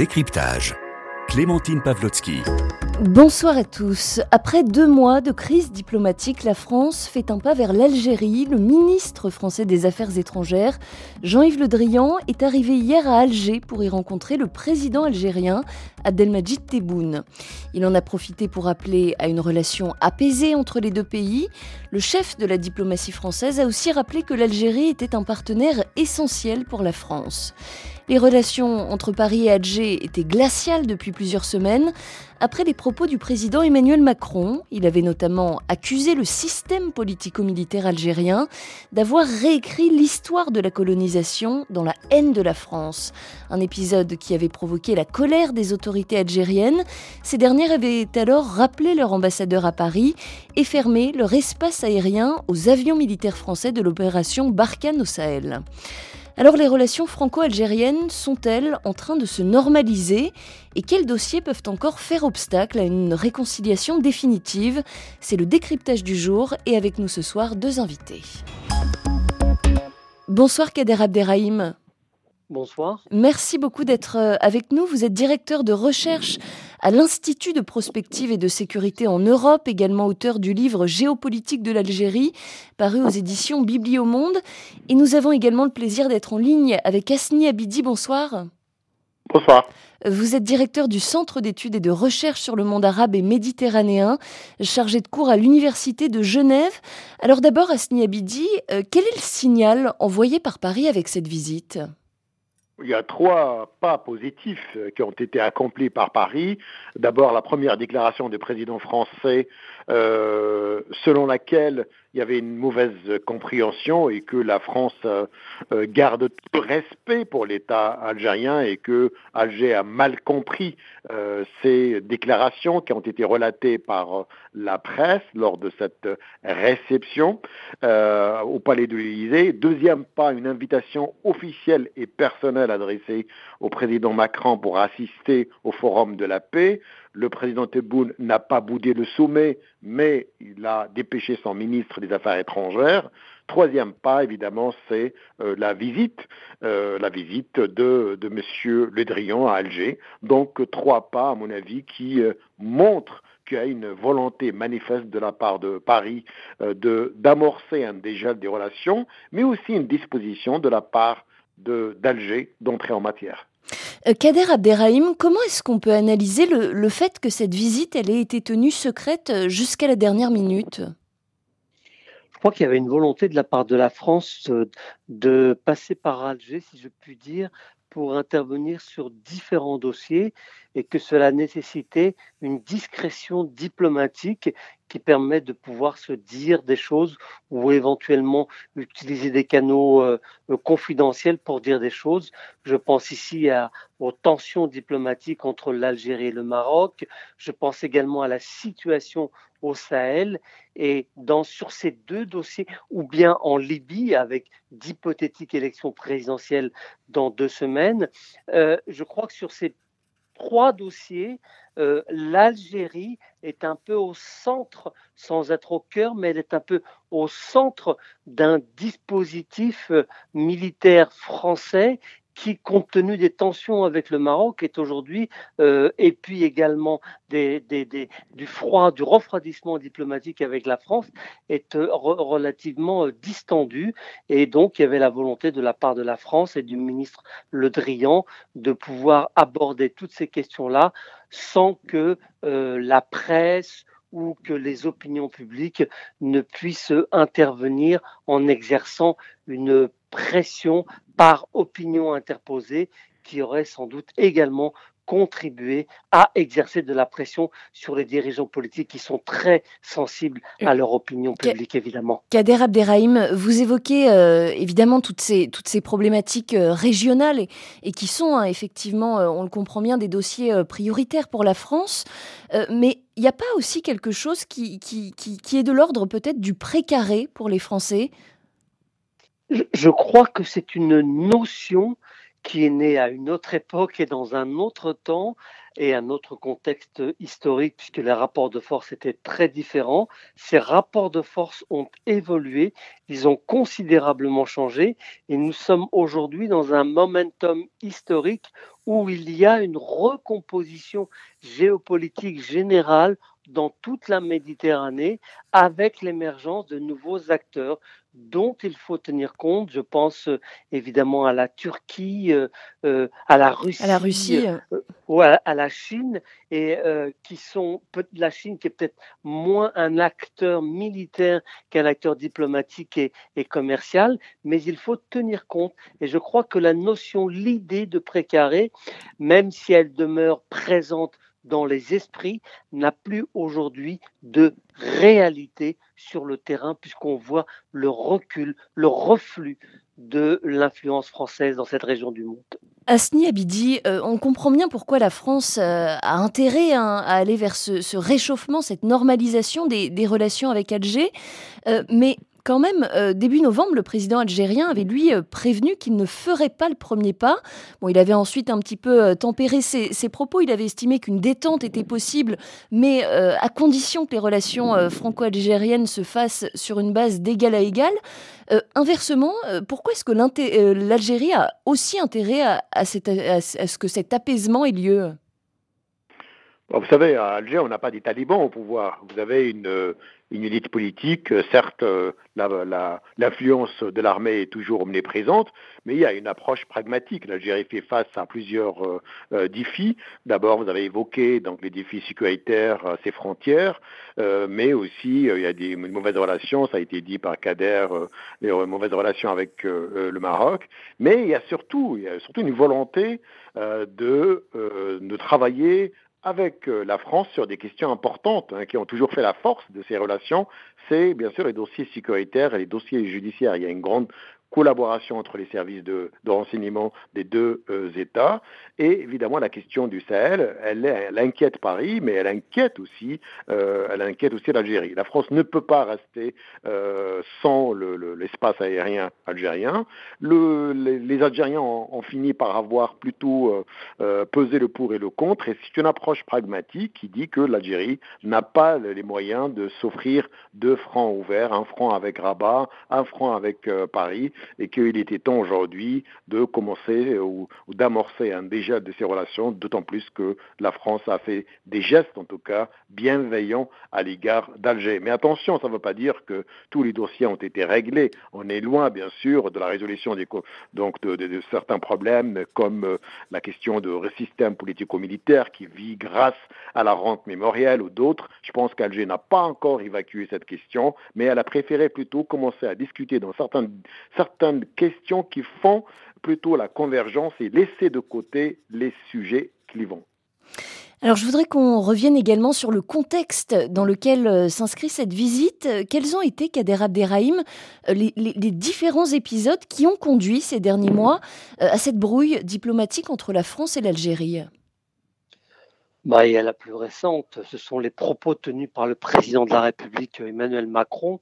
décryptage. Clémentine Pavlotsky. Bonsoir à tous. Après deux mois de crise diplomatique, la France fait un pas vers l'Algérie. Le ministre français des Affaires étrangères, Jean-Yves Le Drian, est arrivé hier à Alger pour y rencontrer le président algérien, Abdelmajid Tebboune. Il en a profité pour appeler à une relation apaisée entre les deux pays. Le chef de la diplomatie française a aussi rappelé que l'Algérie était un partenaire essentiel pour la France. Les relations entre Paris et Alger étaient glaciales depuis plusieurs semaines. Après les propos du président Emmanuel Macron, il avait notamment accusé le système politico-militaire algérien d'avoir réécrit l'histoire de la colonisation dans la haine de la France. Un épisode qui avait provoqué la colère des autorités algériennes. Ces dernières avaient alors rappelé leur ambassadeur à Paris et fermé leur espace aérien aux avions militaires français de l'opération Barkhane au Sahel. Alors les relations franco-algériennes sont-elles en train de se normaliser et quels dossiers peuvent encore faire obstacle à une réconciliation définitive? C'est le décryptage du jour et avec nous ce soir deux invités. Bonsoir Kader Abderrahim. Bonsoir. Merci beaucoup d'être euh, avec nous. Vous êtes directeur de recherche à l'Institut de prospective et de sécurité en Europe, également auteur du livre Géopolitique de l'Algérie, paru aux éditions Bibliomonde. Et nous avons également le plaisir d'être en ligne avec Asni Abidi. Bonsoir. Bonsoir. Vous êtes directeur du Centre d'études et de recherche sur le monde arabe et méditerranéen, chargé de cours à l'Université de Genève. Alors d'abord, Asni Abidi, euh, quel est le signal envoyé par Paris avec cette visite? Il y a trois pas positifs qui ont été accomplis par Paris. D'abord, la première déclaration du président français euh, selon laquelle il y avait une mauvaise compréhension et que la France euh, euh, garde tout respect pour l'État algérien et que Alger a mal compris ces déclarations qui ont été relatées par la presse lors de cette réception au Palais de l'Élysée. Deuxième pas, une invitation officielle et personnelle adressée au président Macron pour assister au Forum de la paix. Le président Tebboune n'a pas boudé le sommet, mais il a dépêché son ministre des Affaires étrangères. Troisième pas, évidemment, c'est euh, la visite, euh, la visite de, M. Le Drian à Alger. Donc trois pas, à mon avis, qui euh, montrent qu'il y a une volonté manifeste de la part de Paris d'amorcer un dégel des relations, mais aussi une disposition de la part d'Alger d'entrer en matière. Euh, Kader Abderrahim, comment est-ce qu'on peut analyser le, fait que cette visite ait été tenue secrète euh, jusqu'à la dernière minute? Je crois qu'il y avait une volonté de la part de la France euh, de passer par Alger, si je puis dire, pour intervenir sur différents dossiers et que cela nécessitait une discrétion diplomatique qui permet de pouvoir se dire des choses ou éventuellement utiliser des canaux euh, confidentiels pour dire des choses. Je pense ici aux tensions diplomatiques entre l'Algérie et le Maroc. Je pense également à la situation au Sahel et dans, sur ces deux dossiers, ou bien en Libye avec d'hypothétiques élections présidentielles dans deux semaines, euh, je crois que sur ces trois dossiers, euh, l'Algérie est un peu au centre, sans être au cœur, mais elle est un peu au centre d'un dispositif euh, militaire français qui, compte tenu des tensions avec le Maroc, est aujourd'hui, euh, et puis également du froid, du refroidissement diplomatique avec la France, est euh, relativement euh, distendu. Et donc, il y avait la volonté de la part de la France et du ministre Le Drian de pouvoir aborder toutes ces questions-là sans que la presse ou que les opinions publiques ne puissent intervenir en exerçant une pression par opinion interposée qui aurait sans doute également contribué à exercer de la pression sur les dirigeants politiques qui sont très sensibles à leur opinion publique, évidemment. Kader Abderrahim, vous évoquez euh, évidemment toutes ces, toutes ces problématiques euh, régionales et, qui sont hein, effectivement, euh, on le comprend bien, des dossiers prioritaires pour la France. mais il n'y a pas aussi quelque chose qui, qui, qui est de l'ordre peut-être du précaré pour les Français? Je crois que c'est une notion qui est né à une autre époque et dans un autre temps et un autre contexte historique, puisque les rapports de force étaient très différents. Ces rapports de force ont évolué, ils ont considérablement changé, et nous sommes aujourd'hui dans un momentum historique où il y a une recomposition géopolitique générale dans toute la Méditerranée avec l'émergence de nouveaux acteurs dont il faut tenir compte. Je pense euh, évidemment à la Turquie, euh, euh, à la Russie, à la, Russie. ou à, la Chine, et qui sont la Chine qui est peut-être moins un acteur militaire qu'un acteur diplomatique et, et, commercial, mais il faut tenir compte. Et je crois que la notion, l'idée de précaré, même si elle demeure présente dans les esprits n'a plus aujourd'hui de réalité sur le terrain puisqu'on voit le recul, le reflux de l'influence française dans cette région du monde. Asni Abidi, euh, on comprend bien pourquoi la France euh, a intérêt hein, à aller vers ce, réchauffement, cette normalisation des, relations avec Alger. Euh, mais quand même, euh, début novembre, le président algérien avait lui euh, prévenu qu'il ne ferait pas le premier pas. Bon, il avait ensuite un petit peu euh, tempéré ses, propos. Il avait estimé qu'une détente était possible, mais à condition que les relations franco-algériennes se fassent sur une base d'égal à égal. inversement, pourquoi est-ce que l'Algérie a aussi intérêt à, à ce que cet apaisement ait lieu? Vous savez, à Alger, on n'a pas des talibans au pouvoir. Vous avez une, une élite politique. Certes, l'influence de l'armée est toujours omniprésente, mais il y a une approche pragmatique. L'Algérie fait face à plusieurs euh, euh, défis. D'abord, vous avez évoqué donc les défis sécuritaires, euh, ses frontières, mais aussi il y a des mauvaises relations. Ça a été dit par Kader, les mauvaises relations avec le Maroc. Mais il y a surtout, il y a surtout une volonté de travailler avec euh, la France sur des questions importantes hein, qui ont toujours fait la force de ces relations, c'est bien sûr les dossiers sécuritaires et les dossiers judiciaires. Il y a une grande collaboration entre les services de, renseignement des deux euh, États. Et évidemment, la question du Sahel, elle, inquiète Paris, mais elle inquiète aussi, euh, elle inquiète aussi l'Algérie. La France ne peut pas rester euh, sans l'espace aérien algérien. les, Algériens ont, fini par avoir plutôt pesé le pour et le contre, et c'est une approche pragmatique qui dit que l'Algérie n'a pas les moyens de s'offrir deux fronts ouverts, un front avec Rabat, un front avec Paris, et qu'il était temps aujourd'hui de commencer ou, d'amorcer un déjà de ces relations, d'autant plus que la France a fait des gestes, en tout cas, bienveillants à l'égard d'Alger. Mais attention, ça ne veut pas dire que tous les dossiers ont été réglés. On est loin, bien sûr, de la résolution de, certains problèmes, comme euh, la question de système politico-militaire qui vit grâce à la rente mémorielle ou d'autres. Je pense qu'Alger n'a pas encore évacué cette question, mais elle a préféré plutôt commencer à discuter dans certains, certains certaines questions qui font plutôt la convergence et laisser de côté les sujets clivants. Alors je voudrais qu'on revienne également sur le contexte dans lequel euh, s'inscrit cette visite. Quels ont été, Kader Abderrahim, euh, les, les, différents épisodes qui ont conduit ces derniers mois euh, à cette brouille diplomatique entre la France et l'Algérie? Bah, il y a la plus récente, ce sont les propos tenus par le président de la République Emmanuel Macron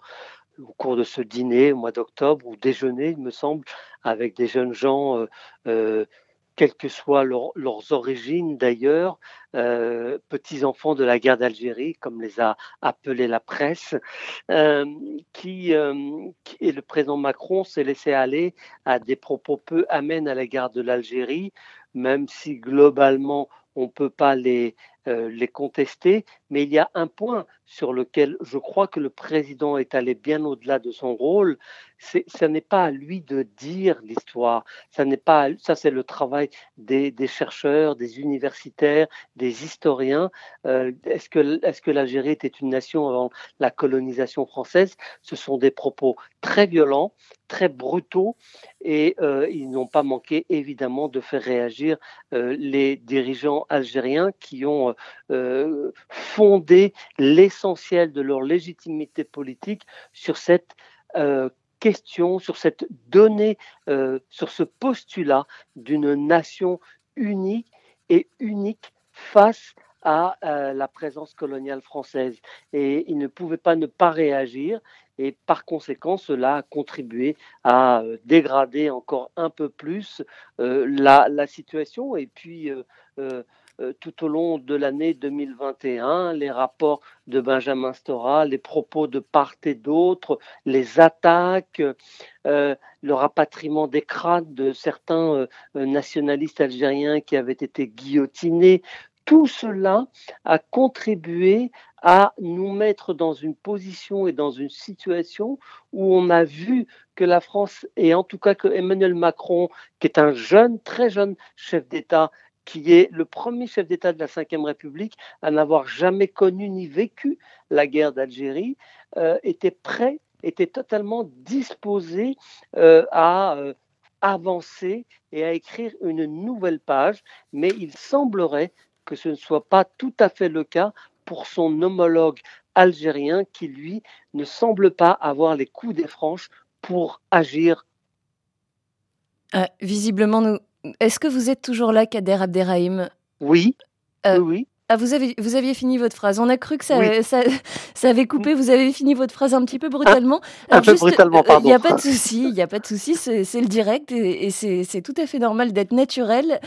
au cours de ce dîner au mois d'octobre, ou déjeuner, il me semble, avec des jeunes gens, euh, euh, quelles que soient leurs origines d'ailleurs, euh, petits-enfants de la guerre d'Algérie, comme les a appelés la presse, qui, et le président Macron s'est laissé aller à des propos peu amènes à l'égard de l'Algérie, même si globalement on ne peut pas les, les contester, mais il y a un point sur lequel je crois que le président est allé bien au-delà de son rôle. Ce n'est pas à lui de dire l'histoire. Ça n'est pas, ça c'est le travail des, chercheurs, des universitaires, des historiens. Euh, est-ce que, l'Algérie était une nation avant la colonisation française? Ce sont des propos très violents, très brutaux, et euh, ils n'ont pas manqué évidemment de faire réagir euh, les dirigeants algériens qui ont fondé l'essentiel de leur légitimité politique sur cette euh, question, sur cette donnée, euh, sur ce postulat d'une nation unie et unique face à euh, la présence coloniale française. Et ils ne pouvaient pas ne pas réagir. et par conséquent, cela a contribué à dégrader encore un peu plus la, situation. Et puis, euh, tout au long de l'année 2021, les rapports de Benjamin Stora, les propos de part et d'autre, les attaques, euh, le rapatriement des crânes de certains euh, nationalistes algériens qui avaient été guillotinés, tout cela a contribué à nous mettre dans une position et dans une situation où on a vu que la France, et en tout cas que Emmanuel Macron, qui est un jeune, très jeune chef d'État, qui est le premier chef d'État de la Ve République à n'avoir jamais connu ni vécu la guerre d'Algérie, euh, était prêt, était totalement disposé euh, à euh, avancer et à écrire une nouvelle page, mais il semblerait que ce ne soit pas tout à fait le cas pour son homologue algérien qui, lui, ne semble pas avoir les coups des franches pour agir. visiblement, nous, est-ce que vous êtes toujours là, Kader Abderrahim? Oui. Euh, oui. Ah, vous, avez, vous aviez fini votre phrase. On a cru que ça, ça, ça, avait coupé. Vous avez fini votre phrase un petit peu brutalement. un peu brutalement, pardon. Il n'y a pas de souci, il n'y a pas de souci. C'est le direct et, c'est tout à fait normal d'être naturel.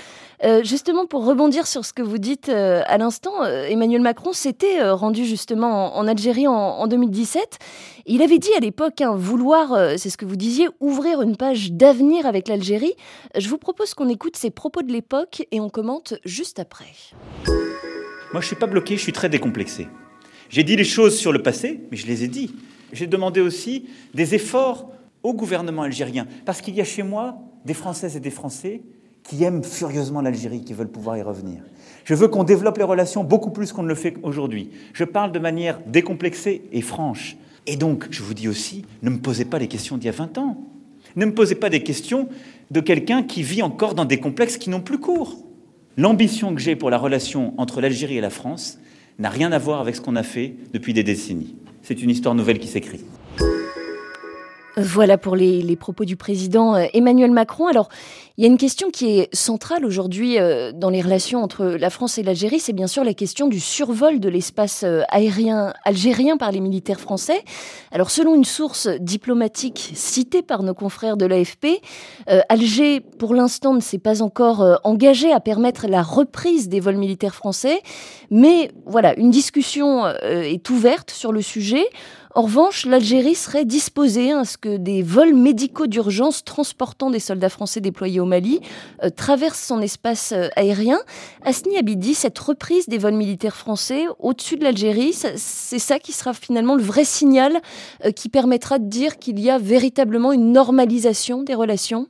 Euh, justement, pour rebondir sur ce que vous dites euh, à l'instant, euh, Emmanuel Macron s'était rendu justement en, Algérie en, 2017. Il avait dit à l'époque hein, vouloir, c'est ce que vous disiez, ouvrir une page d'avenir avec l'Algérie. Je vous propose qu'on écoute ses propos de l'époque et on commente juste après. Moi, je ne suis pas bloqué, je suis très décomplexé. J'ai dit les choses sur le passé, mais je les ai dit. J'ai demandé aussi des efforts au gouvernement algérien, parce qu'il y a chez moi des Françaises et des Français qui aiment furieusement l'Algérie, qui veulent pouvoir y revenir. Je veux qu'on développe les relations beaucoup plus qu'on ne le fait aujourd'hui. Je parle de manière décomplexée et franche. Et donc, je vous dis aussi, ne me posez pas les questions d'il y a 20 ans. Ne me posez pas des questions de quelqu'un qui vit encore dans des complexes qui n'ont plus cours. L'ambition que j'ai pour la relation entre l'Algérie et la France n'a rien à voir avec ce qu'on a fait depuis des décennies. C'est une histoire nouvelle qui s'écrit. Voilà pour les, propos du président euh, Emmanuel Macron. Alors, il y a une question qui est centrale aujourd'hui euh, dans les relations entre la France et l'Algérie, c'est bien sûr la question du survol de l'espace euh, aérien algérien par les militaires français. Alors, selon une source diplomatique citée par nos confrères de l'AFP, Alger, pour l'instant, ne s'est pas encore engagé à permettre la reprise des vols militaires français, mais voilà, une discussion est ouverte sur le sujet. En revanche, l'Algérie serait disposée à ce que des vols médicaux d'urgence transportant des soldats français déployés au Mali euh, traversent son espace euh, aérien. Asni Abidi, cette reprise des vols militaires français au-dessus de l'Algérie, c'est ça qui sera finalement le vrai signal euh, qui permettra de dire qu'il y a véritablement une normalisation des relations?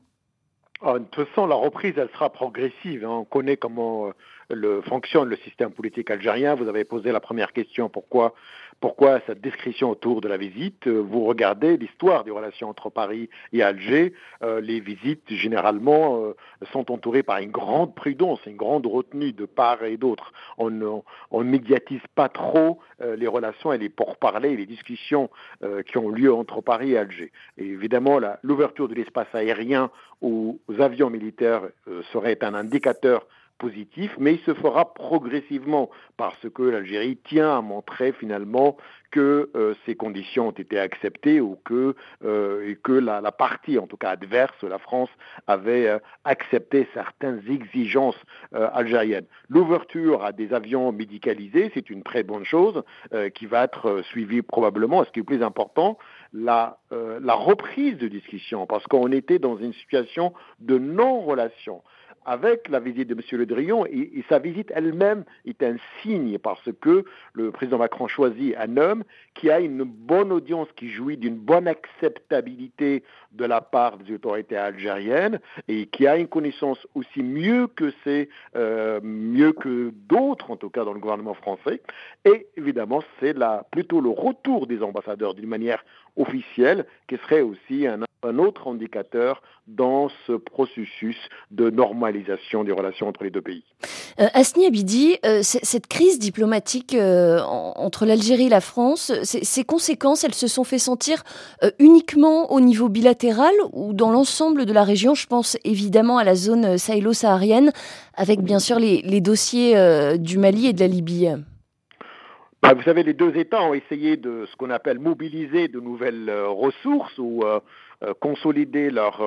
Ah, de toute façon, la reprise, elle sera progressive. Hein. On connaît comment le, fonctionne le système politique algérien. Vous avez posé la première question, pourquoi pourquoi cette description autour de la visite? Euh, Vous regardez l'histoire des relations entre Paris et Alger. Euh, les visites, généralement, euh, sont entourées par une grande prudence, une grande retenue de part et d'autre. On ne médiatise pas trop les relations et les pourparlers, les discussions qui ont lieu entre Paris et Alger. Et évidemment, l'ouverture de l'espace aérien aux avions militaires serait un indicateur mais il se fera progressivement parce que l'Algérie tient à montrer finalement que euh, ces conditions ont été acceptées ou que, euh, et que la, partie, en tout cas adverse, la France, avait euh, accepté certaines exigences algériennes. L'ouverture à des avions médicalisés, c'est une très bonne chose qui va être suivie probablement. Ce qui est plus important, la, la reprise de discussion, parce qu'on était dans une situation de non-relation avec la visite de M. Le Drian, et, sa visite elle-même est un signe parce que le président Macron choisit un homme qui a une bonne audience, qui jouit d'une bonne acceptabilité de la part des autorités algériennes et qui a une connaissance aussi mieux que c'est euh, mieux que d'autres, en tout cas dans le gouvernement français. Et évidemment, c'est plutôt le retour des ambassadeurs d'une manière officielle qui serait aussi un un autre indicateur dans ce processus de normalisation des relations entre les deux pays. Euh, Asni Abidi, euh, cette crise diplomatique euh, entre l'Algérie et la France, ses conséquences, elles se sont fait sentir uniquement au niveau bilatéral ou dans l'ensemble de la région? Je pense évidemment à la zone sahélo-saharienne, avec bien sûr les, les dossiers du Mali et de la Libye. bah, vous savez, les deux États ont essayé de ce qu'on appelle mobiliser de nouvelles euh, ressources ou euh, euh, consolider leur,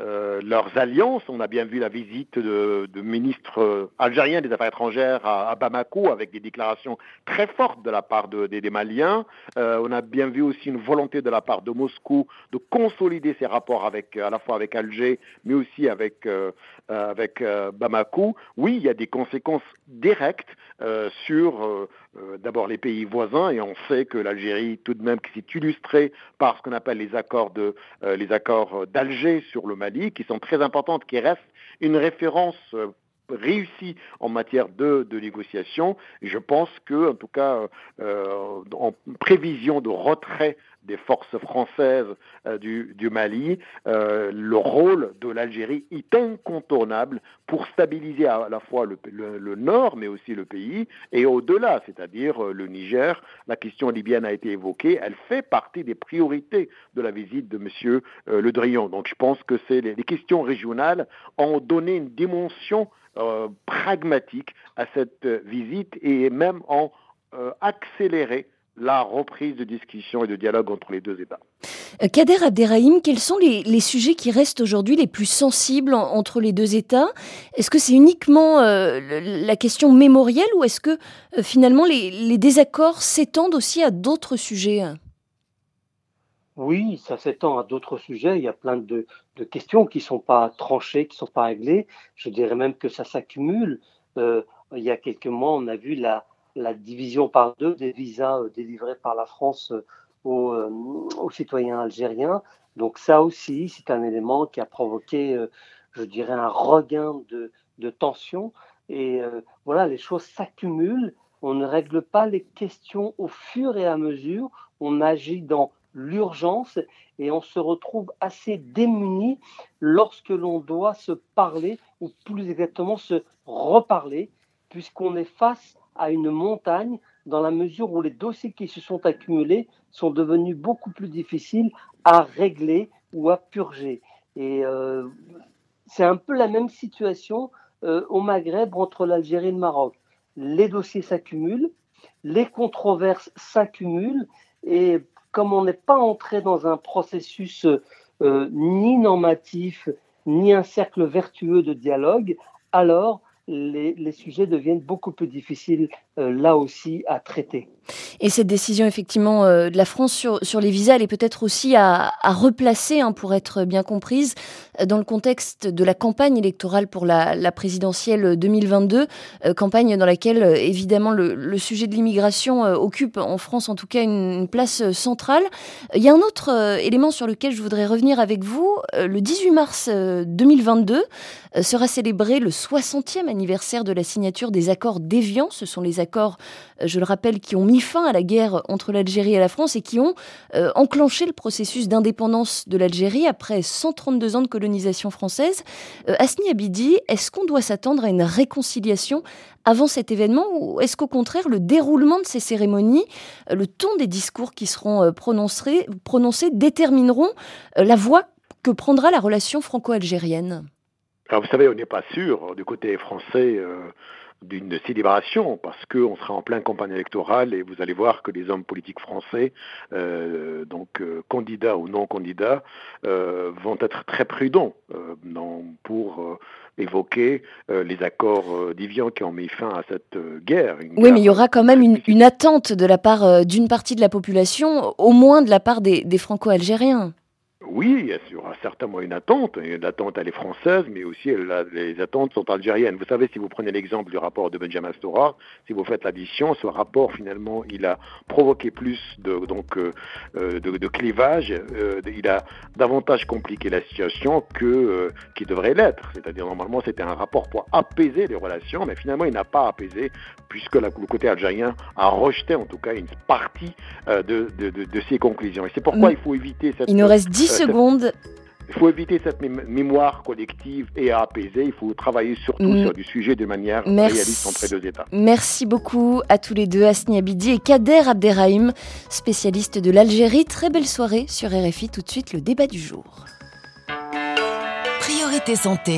euh, leurs alliances. On a bien vu la visite de, ministres algériens des Affaires étrangères à, Bamako avec des déclarations très fortes de la part de, des, Maliens. Euh, on a bien vu aussi une volonté de la part de Moscou de consolider ses rapports avec, à la fois avec Alger, mais aussi avec, euh, avec Bamako. Oui, il y a des conséquences directes sur d'abord les pays voisins et on sait que l'Algérie, tout de même, qui s'est illustrée par ce qu'on appelle les accords de les accords d'Alger sur le Mali, qui sont très importantes, qui restent une référence euh, réussie en matière de, de négociation. Je pense que, en tout cas, euh, en prévision de retrait des forces françaises euh, du, Mali, euh, le rôle de l'Algérie est incontournable pour stabiliser à la fois le, nord, mais aussi le pays, et au-delà, c'est-à-dire euh, le Niger. La question libyenne a été évoquée, elle fait partie des priorités de la visite de M. Le Drian. Donc je pense que c'est les, les, questions régionales ont donné une dimension pragmatique à cette visite et même ont accéléré la reprise de discussion et de dialogue entre les deux États. Euh, Kader Abderrahim, quels sont les, les sujets qui restent aujourd'hui les plus sensibles en, entre les deux États? Est-ce que c'est uniquement euh, la question mémorielle ou est-ce que euh, finalement les, les désaccords s'étendent aussi à d'autres sujets? Oui, ça s'étend à d'autres sujets. Il y a plein de, de questions qui ne sont pas tranchées, qui ne sont pas réglées. Je dirais même que ça s'accumule. Euh, il y a quelques mois, on a vu la, la division par deux des visas euh, délivrés par la France euh, aux, euh, aux, citoyens algériens. Donc ça aussi, c'est un élément qui a provoqué, je dirais, un regain de, de tension. Et voilà, les choses s'accumulent. On ne règle pas les questions au fur et à mesure. On agit dans l'urgence et on se retrouve assez démuni lorsque l'on doit se parler, ou plus exactement se reparler, puisqu'on est face à une montagne dans la mesure où les dossiers qui se sont accumulés sont devenus beaucoup plus difficiles à régler ou à purger. Et euh, c'est un peu la même situation euh, au Maghreb entre l'Algérie et le Maroc. Les dossiers s'accumulent, les controverses s'accumulent, et comme on n'est pas entré dans un processus euh, ni normatif, ni un cercle vertueux de dialogue, alors les, les, sujets deviennent beaucoup plus difficiles euh, là aussi à traiter. Et cette décision effectivement euh, de la France sur, sur les visas, elle est peut-être aussi à, à replacer, hein, pour être bien comprise, euh, dans le contexte de la campagne électorale pour la, la présidentielle 2022, euh, campagne dans laquelle euh, évidemment le, sujet de l'immigration occupe en France en tout cas une, une, place centrale. Il y a un autre élément sur lequel je voudrais revenir avec vous. le 18 mars 2022 sera célébré le 60e anniversaire de la signature des accords d'Évian. Ce sont les accords, je le rappelle, qui ont mis fin à la guerre entre l'Algérie et la France et qui ont euh, enclenché le processus d'indépendance de l'Algérie après 132 ans de colonisation française. Euh, Asni Abidi, est-ce qu'on doit s'attendre à une réconciliation avant cet événement ou est-ce qu'au contraire le déroulement de ces cérémonies, euh, le ton des discours qui seront euh, prononcés, prononcés détermineront euh, la voie que prendra la relation franco-algérienne? Alors vous savez, on n'est pas sûr du côté français. Euh d'une célébration parce qu'on sera en pleine campagne électorale et vous allez voir que les hommes politiques français, euh, donc euh, candidats ou non candidats, euh, vont être très prudents non, pour évoquer les accords d'Ivian qui ont mis fin à cette guerre. oui, guerre mais il y aura quand même une, une attente de la part d'une partie de la population, au moins de la part des, des franco-algériens. Oui, il y aura certainement une attente. L'attente, elle est française, mais aussi elle, les attentes sont algériennes. Vous savez, si vous prenez l'exemple du rapport de Benjamin Stora, si vous faites l'addition, ce rapport, finalement, il a provoqué plus de, donc, euh, de, de, clivage, euh, il a davantage compliqué la situation que euh, qui devrait l'être. C'est-à-dire, normalement, c'était un rapport pour apaiser les relations, mais finalement, il n'a pas apaisé, puisque la, le côté algérien a rejeté, en tout cas, une partie euh, de, de, de, ses conclusions. Et c'est pourquoi il faut éviter cette... Il nous reste 10 secondes. Il faut éviter cette mémoire collective et apaiser. Il faut travailler surtout mmh. sur du sujet de manière Merci. réaliste entre les deux États. Merci beaucoup à tous les deux, Asni Abidi et Kader Abderrahim, spécialiste de l'Algérie. Très belle soirée sur RFI. Tout de suite, le débat du jour. Priorité santé.